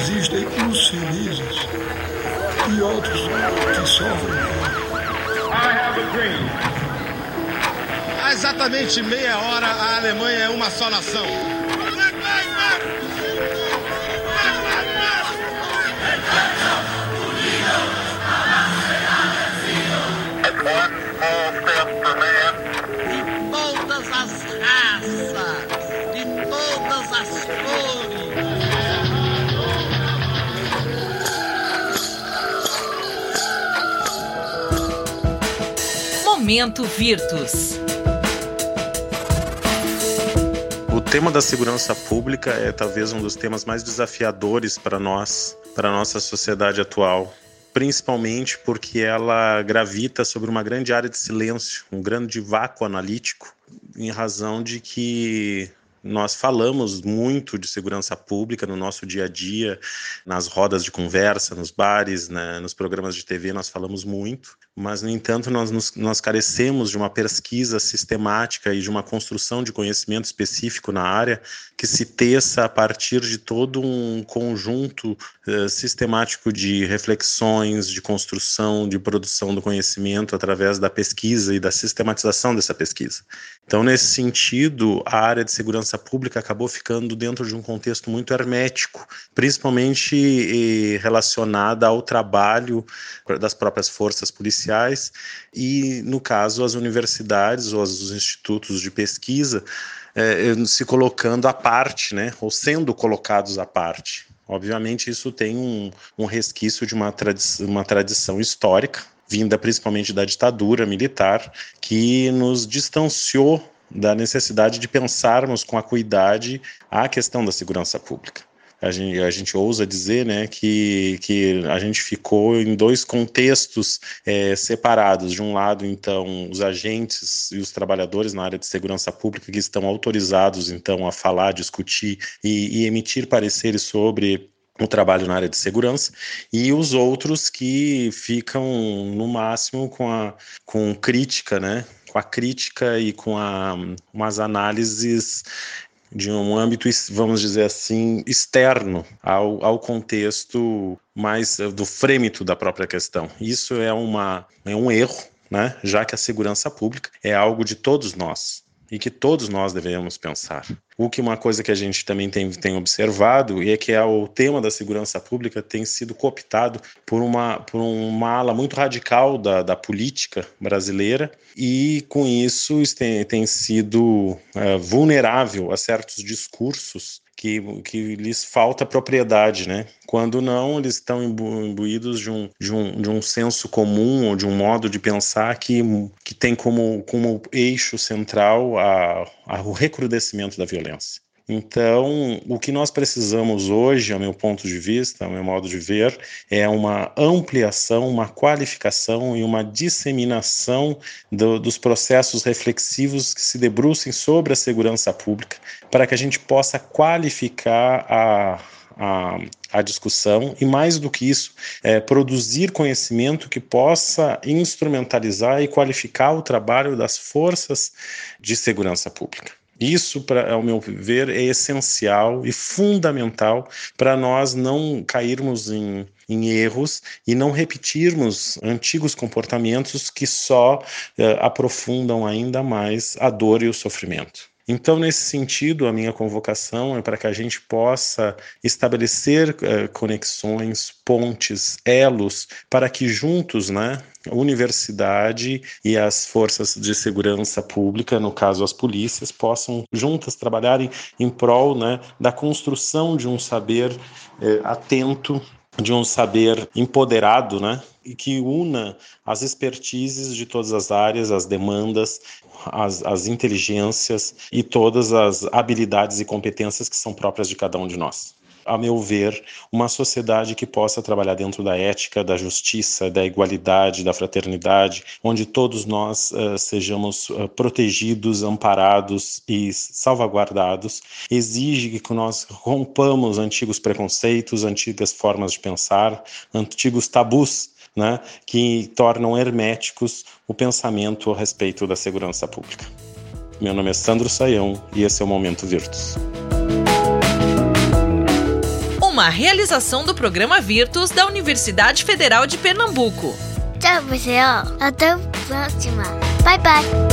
existem uns felizes e outros que sofrem. Há exatamente meia hora, a Alemanha é uma só nação. de todas as raças, de todas as cores. Momento Virtus. O tema da segurança pública é talvez um dos temas mais desafiadores para nós, para a nossa sociedade atual, principalmente porque ela gravita sobre uma grande área de silêncio, um grande vácuo analítico, em razão de que nós falamos muito de segurança pública no nosso dia a dia, nas rodas de conversa, nos bares, né, nos programas de TV, nós falamos muito, mas, no entanto, nós, nos, nós carecemos de uma pesquisa sistemática e de uma construção de conhecimento específico na área que se teça a partir de todo um conjunto uh, sistemático de reflexões, de construção, de produção do conhecimento através da pesquisa e da sistematização dessa pesquisa. Então, nesse sentido, a área de segurança pública acabou ficando dentro de um contexto muito hermético, principalmente eh, relacionada ao trabalho das próprias forças policiais sociais e, no caso, as universidades ou os institutos de pesquisa é, se colocando à parte, né, ou sendo colocados à parte. Obviamente, isso tem um, um resquício de uma, tradi uma tradição histórica, vinda principalmente da ditadura militar, que nos distanciou da necessidade de pensarmos com acuidade a questão da segurança pública a gente, a gente ousa dizer né, que, que a gente ficou em dois contextos é, separados. De um lado, então, os agentes e os trabalhadores na área de segurança pública que estão autorizados, então, a falar, discutir e, e emitir pareceres sobre o trabalho na área de segurança e os outros que ficam no máximo com a com crítica, né? Com a crítica e com a, umas análises de um âmbito, vamos dizer assim, externo ao, ao contexto mais do frêmito da própria questão. Isso é, uma, é um erro, né? já que a segurança pública é algo de todos nós e que todos nós devemos pensar. O que uma coisa que a gente também tem, tem observado é que é o tema da segurança pública tem sido cooptado por uma, por uma ala muito radical da, da política brasileira e com isso tem, tem sido é, vulnerável a certos discursos que, que lhes falta propriedade, né? Quando não, eles estão imbuídos de um, de um, de um senso comum ou de um modo de pensar que, que tem como, como eixo central a, a, o recrudescimento da violência. Então, o que nós precisamos hoje, ao meu ponto de vista, ao meu modo de ver, é uma ampliação, uma qualificação e uma disseminação do, dos processos reflexivos que se debrucem sobre a segurança pública, para que a gente possa qualificar a, a, a, discussão e, mais do que isso, é, produzir conhecimento que possa instrumentalizar e qualificar o trabalho das forças de segurança pública. Isso, pra, ao meu ver, é essencial e fundamental para nós não cairmos em, em, erros e não repetirmos antigos comportamentos que só eh, aprofundam ainda mais a dor e o sofrimento. Então, nesse sentido, a minha convocação é para que a gente possa estabelecer uh, conexões, pontes, elos, para que juntos, né, universidade e as forças de segurança pública, no caso as polícias, possam juntas trabalharem em prol né, da construção de um saber eh, atento de um saber empoderado, né? E que una as expertises de todas as áreas, as demandas, as, as inteligências e todas as habilidades e competências que são próprias de cada um de nós a meu ver, uma sociedade que possa trabalhar dentro da ética, da justiça, da igualdade, da fraternidade, onde todos nós uh, sejamos uh, protegidos, amparados e salvaguardados, exige que nós rompamos antigos preconceitos, antigas formas de pensar, antigos tabus né, que tornam herméticos o pensamento a respeito da segurança pública. Meu nome é Sandro Saião e esse é o Momento Virtus. Uma realização do programa Virtus da Universidade Federal de Pernambuco. Tchau, pessoal. Até a próxima. Bye, bye.